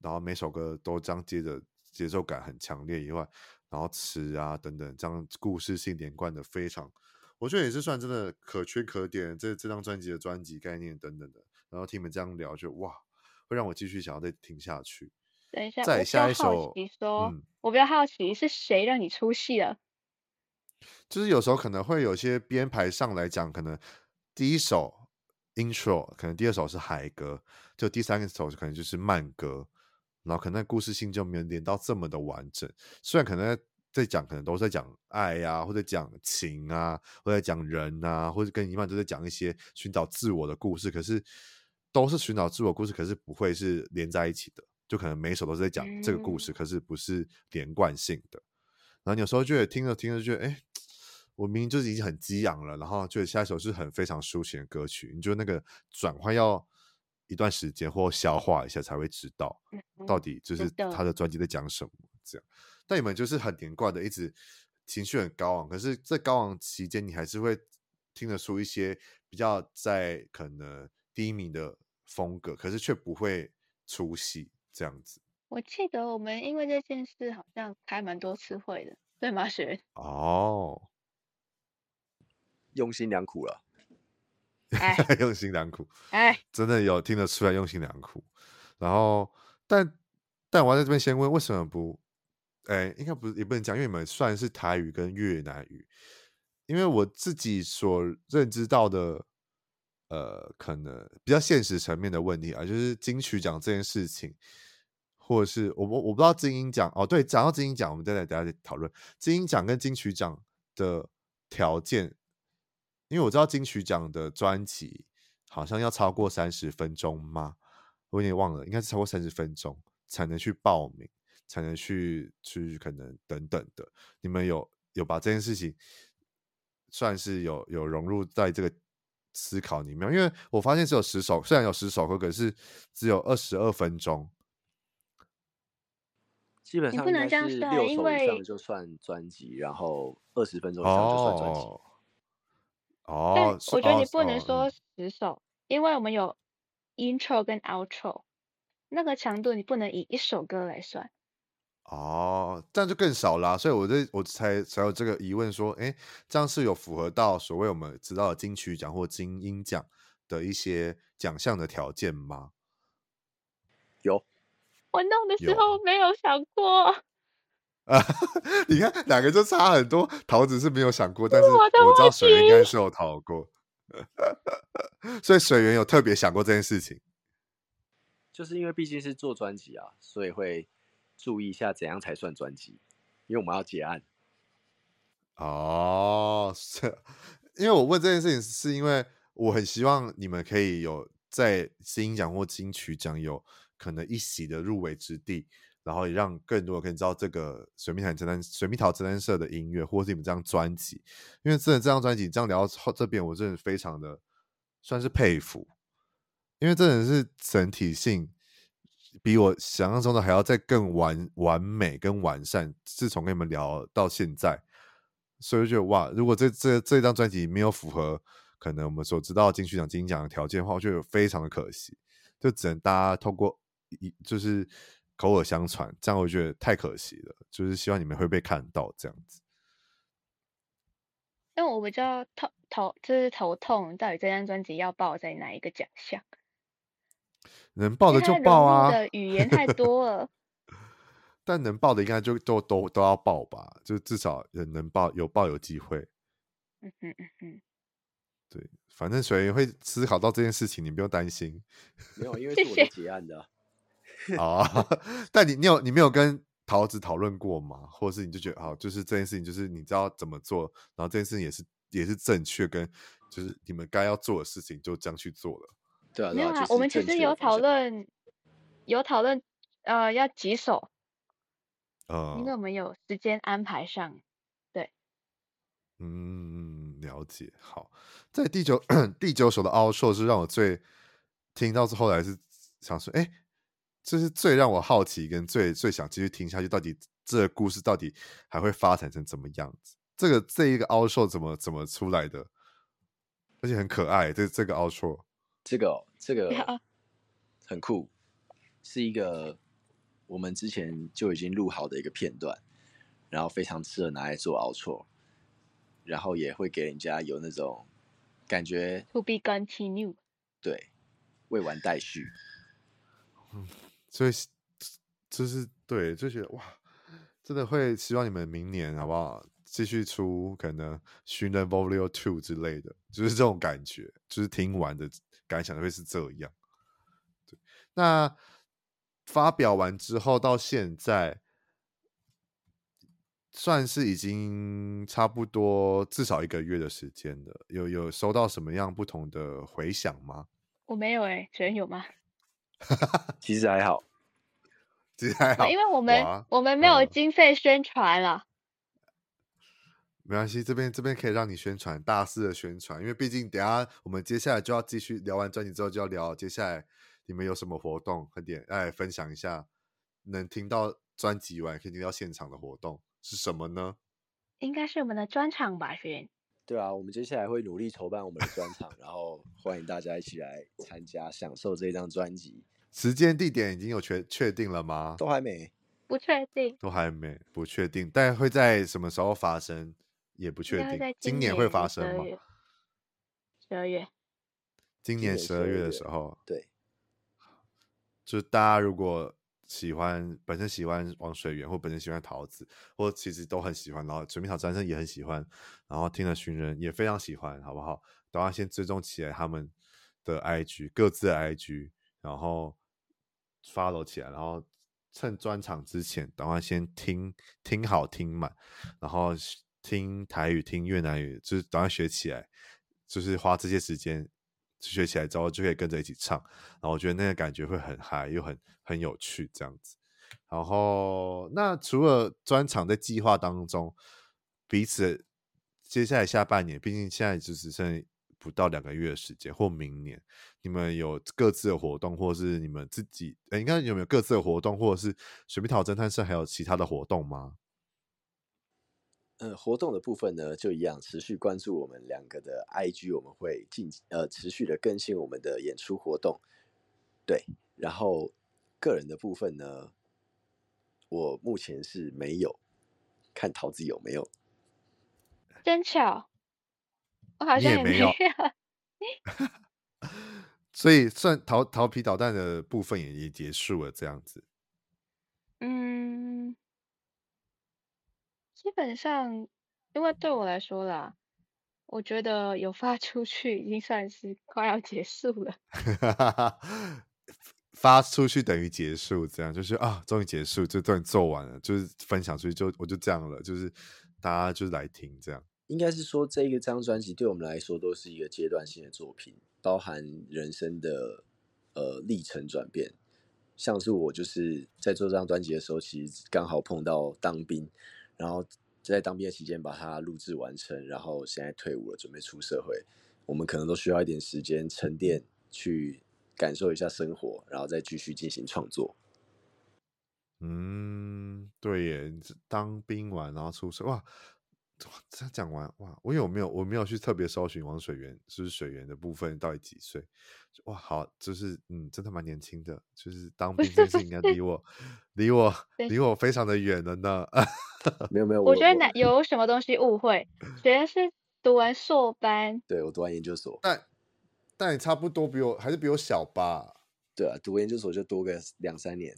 然后每首歌都这样接着，节奏感很强烈以外，然后词啊等等，这样故事性连贯的非常。我觉得也是算真的可圈可点，这这张专辑的专辑概念等等的，然后听你们这样聊，就哇，会让我继续想要再听下去。等一下，再下一首，你说，嗯、我比较好奇是谁让你出戏了？就是有时候可能会有些编排上来讲，可能第一首 intro，可能第二首是嗨歌，就第三首可能就是慢歌，然后可能故事性就没有连到这么的完整，虽然可能。在讲可能都是在讲爱呀、啊，或者讲情啊，或者讲人啊，或者跟一般都在讲一些寻找自我的故事。可是都是寻找自我故事，可是不会是连在一起的。就可能每一首都是在讲这个故事，嗯、可是不是连贯性的。然后有时候觉得听着听着觉得，哎，我明明就是已经很激昂了，然后觉得下一首是很非常抒情的歌曲，你觉得那个转换要一段时间或消化一下才会知道，到底就是他的专辑在讲什么这样。但你们就是很连贯的，一直情绪很高昂。可是，在高昂期间，你还是会听得出一些比较在可能低迷的风格，可是却不会出戏这样子。我记得我们因为这件事好像开蛮多次会的，对吗，雪？哦，用心良苦了。哎，用心良苦。哎，真的有听得出来用心良苦。然后，但但我要在这边先问，为什么不？哎，应该不是，也不能讲，因为你们算是台语跟越南语。因为我自己所认知到的呃，可能比较现实层面的问题啊，就是金曲奖这件事情，或者是我我我不知道金音奖哦，对，讲到金音奖，我们再来等下再讨论金音奖跟金曲奖的条件，因为我知道金曲奖的专辑好像要超过三十分钟吗？我有点忘了，应该是超过三十分钟才能去报名，才能去去可能等等的。你们有有把这件事情算是有有融入在这个思考里面？因为我发现只有十首，虽然有十首歌，可是只有二十二分钟。基本上应该是六首以上就算专辑，然后二十分钟以上就算专辑。哦，哦但我觉得你不能说十首，因为我们有。Intro 跟 Outro 那个强度，你不能以一首歌来算哦，这样就更少啦。所以我这我才才有这个疑问，说，哎，这样是有符合到所谓我们知道的金曲奖或金音奖的一些奖项的条件吗？有，我弄的时候没有想过。啊，你看两个就差很多，桃子是没有想过，但是我知道水源应该是有逃过。所以水源有特别想过这件事情，就是因为毕竟是做专辑啊，所以会注意一下怎样才算专辑，因为我们要结案。哦，是，因为我问这件事情，是因为我很希望你们可以有在金音奖或金曲奖有可能一席的入围之地。然后也让更多人可以知道这个水蜜桃侦探水蜜桃侦探社的音乐，或者是你们这张专辑，因为真的这张专辑这样聊到这边，我真的非常的算是佩服，因为真的是整体性比我想象中的还要再更完完美跟完善。自从跟你们聊到现在，所以我觉得哇，如果这这这张专辑没有符合可能我们所知道金曲奖金奖的条件的话，我觉得非常的可惜，就只能大家透过一就是。口耳相传，这样我觉得太可惜了。就是希望你们会被看到这样子。因为我比较头头就是头痛，到底这张专辑要报在哪一个奖项？能报的就报啊！的语言太多了。但能报的应该就都都都要报吧？就至少人能报，有报有机会。嗯哼嗯哼。对，反正水源会思考到这件事情，你不用担心。没有，因为是我的结案的。啊！但你你有你没有跟桃子讨论过吗？或者是你就觉得好，就是这件事情，就是你知道怎么做，然后这件事情也是也是正确，跟就是你们该要做的事情就这样去做了。对啊，没有啊，我们其实有讨论，有讨论，呃，要几首？呃，因为我们有时间安排上，对。嗯，了解。好，在第九 第九首的 outro 是让我最听到是后来是想说，哎。这是最让我好奇，跟最最想继续听下去，到底这个故事到底还会发展成怎么样子？这个这一个 outro 怎么怎么出来的？而且很可爱，这这个 outro，这个、哦、这个很酷，是一个我们之前就已经录好的一个片段，然后非常适合拿来做 outro，然后也会给人家有那种感觉。To be continued。对，未完待续。嗯。所以就是对，就觉得哇，真的会希望你们明年好不好继续出可能《寻人 Volume Two》之类的，就是这种感觉，就是听完的感想会是这样。对，那发表完之后到现在，算是已经差不多至少一个月的时间了。有有收到什么样不同的回响吗？我没有哎、欸，学有吗？其实还好，其实还好，因为我们我们没有经费宣传了。没关系，这边这边可以让你宣传，大肆的宣传，因为毕竟等下我们接下来就要继续聊完专辑之后就要聊接下来你们有什么活动，快点来分享一下。能听到专辑完，可以听到现场的活动是什么呢？应该是我们的专场吧，轩。对啊，我们接下来会努力筹办我们的专场，然后欢迎大家一起来参加，享受这张专辑。时间地点已经有确确定了吗？都还没，不确定，都还没，不确定，但会在什么时候发生也不确定。今，今年会发生吗？十二月，今年十二月的时候，对，就大家如果。喜欢本身喜欢王水源，或本身喜欢桃子，或其实都很喜欢，然后水蜜桃先生也很喜欢，然后听了寻人也非常喜欢，好不好？等下先追踪起来他们的 IG，各自的 IG，然后 follow 起来，然后趁专场之前，等会先听听好听满，然后听台语、听越南语，就是等会学起来，就是花这些时间学起来之后，就可以跟着一起唱。然后我觉得那个感觉会很嗨，又很很有趣，这样子。然后那除了专场在计划当中，彼此接下来下半年，毕竟现在就只剩。不到两个月的时间，或明年，你们有各自的活动，或是你们自己，哎，应该有没有各自的活动，或者是水蜜桃侦探社还有其他的活动吗？呃，活动的部分呢，就一样，持续关注我们两个的 IG，我们会进呃持续的更新我们的演出活动。对，然后个人的部分呢，我目前是没有，看桃子有没有，真巧。我好像也没有，所以算调调皮捣蛋的部分也也结束了，这样子。嗯，基本上，因为对我来说啦，我觉得有发出去已经算是快要结束了。发出去等于结束，这样就是啊，终于结束，就终于做完了，就是分享出去就我就这样了，就是大家就是来听这样。应该是说，这一张专辑对我们来说都是一个阶段性的作品，包含人生的呃历程转变。像是我就是在做这张专辑的时候，其实刚好碰到当兵，然后在当兵的期间把它录制完成，然后现在退伍了，准备出社会。我们可能都需要一点时间沉淀，去感受一下生活，然后再继续进行创作。嗯，对耶，当兵完然后出社哇。这样讲完哇，我有没有我没有去特别搜寻王水源，就是水源的部分到底几岁？哇，好，就是嗯，真的蛮年轻的，就是当兵这件事应该离我离我离我非常的远了呢。没有没有，我，我觉得哪 有什么东西误会，水源是读完硕班，对我读完研究所，但但也差不多比我还是比我小吧？对啊，读研究所就多个两三年。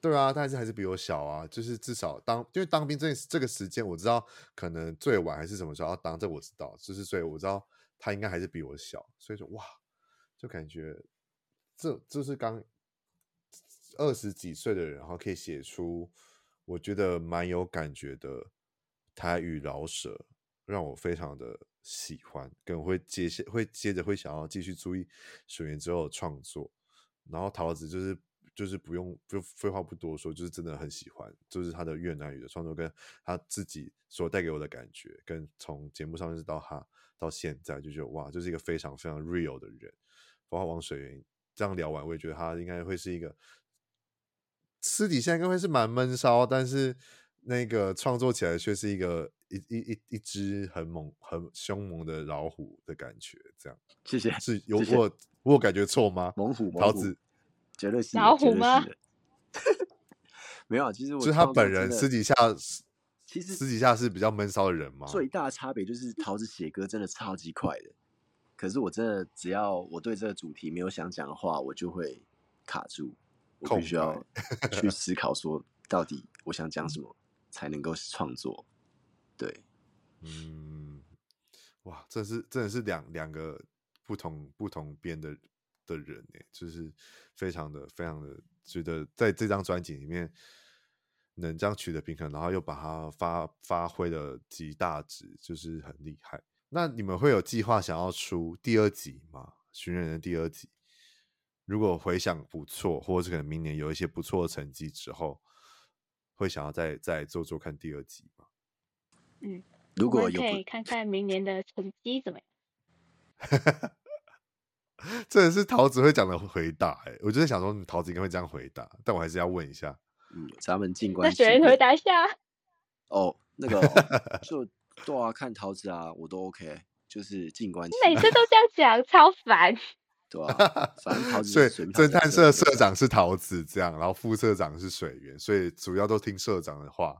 对啊，但是还是比我小啊，就是至少当，因为当兵这这个时间，我知道可能最晚还是什么时候要当，这我知道，就是所以我知道他应该还是比我小，所以说哇，就感觉这这是刚二十几岁的人，然后可以写出我觉得蛮有感觉的台语饶舌，让我非常的喜欢，跟会接下会接着会想要继续注意水源之后的创作，然后桃子就是。就是不用就废话不多说，就是真的很喜欢，就是他的越南语的创作跟他自己所带给我的感觉，跟从节目上认识到他到现在，就觉得哇，就是一个非常非常 real 的人。包括王水源这样聊完，我也觉得他应该会是一个私底下应该会是蛮闷骚，但是那个创作起来却是一个一一一一只很猛很凶猛的老虎的感觉。这样，谢谢，是有我我有感觉错吗？猛虎，桃子。绝对是老虎吗？没有，其实我就是他本人私底下，其实私底下是比较闷骚的人嘛。最大的差别就是桃子写歌真的超级快的，可是我真的只要我对这个主题没有想讲的话，我就会卡住，我必须要去 思考说到底我想讲什么才能够创作。对，嗯，哇，这是真的是两两个不同不同边的。的人呢，就是非常的、非常的觉得，在这张专辑里面能这样取得平衡，然后又把它发发挥的极大值，就是很厉害。那你们会有计划想要出第二集吗？寻人的第二集，如果回想不错，或者是可能明年有一些不错的成绩之后，会想要再再做做看第二集吗？嗯，如果有可以看看明年的成绩怎么样。这是桃子会讲的回答，哎，我就在想说，桃子应该会这样回答，但我还是要问一下，嗯，咱们静观。那谁回答一下？哦，那个就对啊，看桃子啊，我都 OK，就是静观。每次都这样讲，超烦。对啊，反正桃子所以。侦探社社长是桃子，这样，然后副社长是水源，所以主要都听社长的话。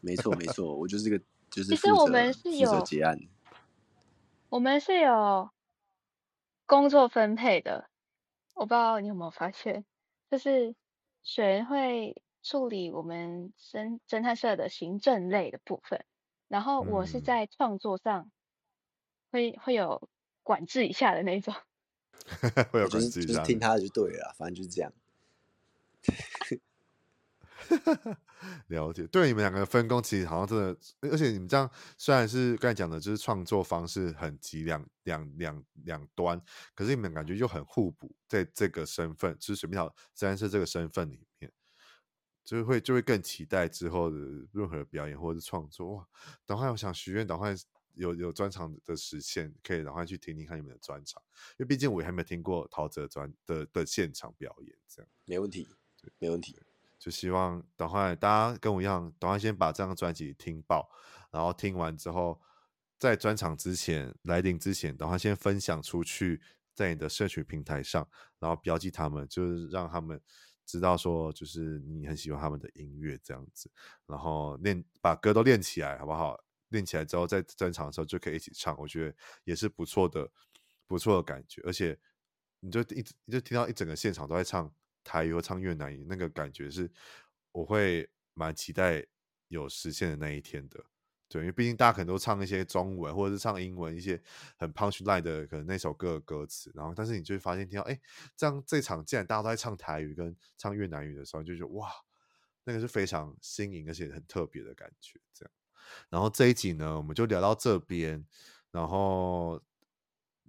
没错，没错，我就是个就是。其实我们是有结案，我们是有。工作分配的，我不知道你有没有发现，就是雪人会处理我们侦侦探社的行政类的部分，然后我是在创作上会会有管制一下的那种。会有就是就是听他的就对了，反正就是这样。了解，对你们两个分工其实好像真的，而且你们这样虽然是刚才讲的，就是创作方式很极两两两两端，可是你们感觉又很互补，在这个身份，就是水蜜桃自然是这个身份里面，就会就会更期待之后的任何表演或者是创作。哇，等会我想许愿，等会有有专场的实现，可以等会去听听看你们的专场，因为毕竟我也还没有听过陶喆专的的现场表演，这样没问题，没问题。就希望等会大家跟我一样，等会先把这张专辑听爆，然后听完之后，在专场之前来临之前，等会先分享出去，在你的社群平台上，然后标记他们，就是让他们知道说，就是你很喜欢他们的音乐这样子，然后练把歌都练起来，好不好？练起来之后，在专场的时候就可以一起唱，我觉得也是不错的，不错的感觉，而且你就一直你就听到一整个现场都在唱。台语唱越南语，那个感觉是我会蛮期待有实现的那一天的，对，因为毕竟大家可能都唱一些中文或者是唱英文一些很 punch line 的可能那首歌的歌词，然后但是你就会发现听到，哎，这样这场既然大家都在唱台语跟唱越南语的时候，就觉得哇，那个是非常新颖而且很特别的感觉，这样。然后这一集呢，我们就聊到这边，然后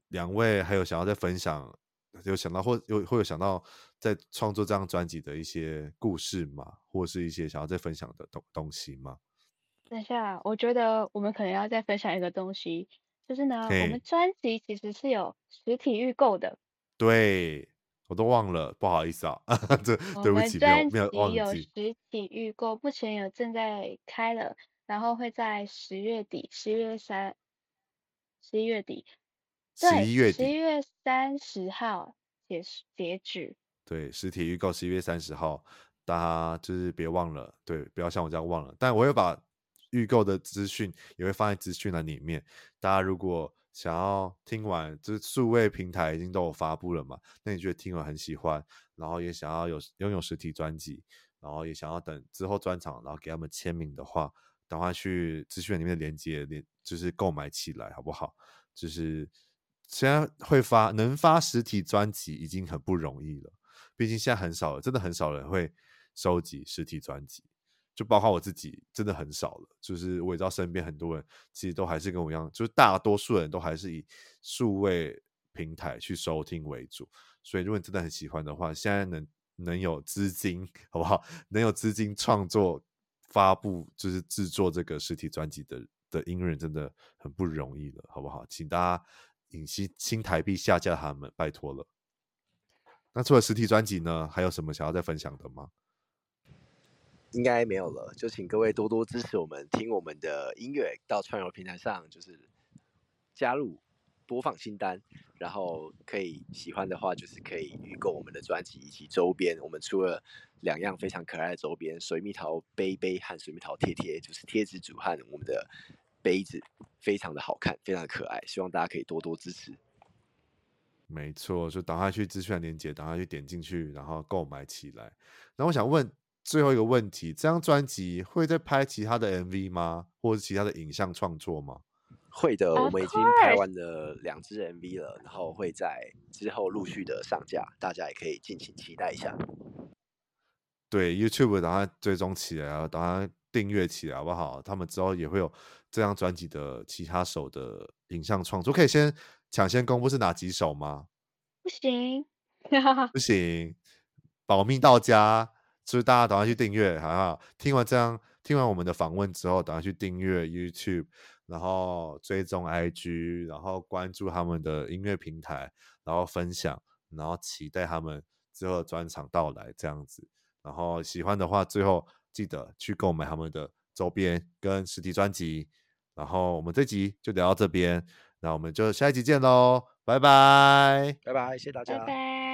两位还有想要再分享，有想到或有会有想到。在创作这张专辑的一些故事吗？或是一些想要再分享的东东西吗？等一下，我觉得我们可能要再分享一个东西，就是呢，我们专辑其实是有实体预购的。对，我都忘了，不好意思啊，这对不起，没有没有忘记。有实体预购，目前有正在开了，然后会在十月底，十月三，十一月底，十一月底，十一月三十号截截止。对，实体预购十一月三十号，大家就是别忘了，对，不要像我这样忘了。但我会把预购的资讯也会放在资讯栏里面。大家如果想要听完，就是数位平台已经都有发布了嘛，那你觉得听完很喜欢，然后也想要有拥有实体专辑，然后也想要等之后专场，然后给他们签名的话，等会去资讯里面的链接连就是购买起来，好不好？就是现在会发能发实体专辑已经很不容易了。毕竟现在很少了，真的很少人会收集实体专辑，就包括我自己，真的很少了。就是我也知道身边很多人其实都还是跟我一样，就是大多数人都还是以数位平台去收听为主。所以如果你真的很喜欢的话，现在能能有资金，好不好？能有资金创作、发布，就是制作这个实体专辑的的音乐人，真的很不容易了，好不好？请大家引新新台币下架他们，拜托了。那除了实体专辑呢，还有什么想要再分享的吗？应该没有了，就请各位多多支持我们，听我们的音乐，到串流平台上就是加入播放清单，然后可以喜欢的话，就是可以预购我们的专辑以及周边。我们出了两样非常可爱的周边：水蜜桃杯杯和水蜜桃贴贴，就是贴纸组和我们的杯子，非常的好看，非常的可爱，希望大家可以多多支持。没错，就打开去资讯的链接，打开去点进去，然后购买起来。那我想问最后一个问题：这张专辑会再拍其他的 MV 吗？或者是其他的影像创作吗？会的，我们已经拍完了两支 MV 了，然后会在之后陆续的上架，大家也可以敬请期待一下。对，YouTube 打开追踪起来，打开订阅起来，好不好？他们之后也会有这张专辑的其他首的影像创作，可以先。抢先公布是哪几首吗？不行，不行，保密到家，所以大家赶快去订阅，好不好？听完这样，听完我们的访问之后，赶快去订阅 YouTube，然后追踪 IG，然后关注他们的音乐平台，然后分享，然后期待他们之后的专场到来，这样子。然后喜欢的话，最后记得去购买他们的周边跟实体专辑。然后我们这集就聊到这边。那我们就下一集见喽，拜拜，拜拜，谢谢大家，拜拜。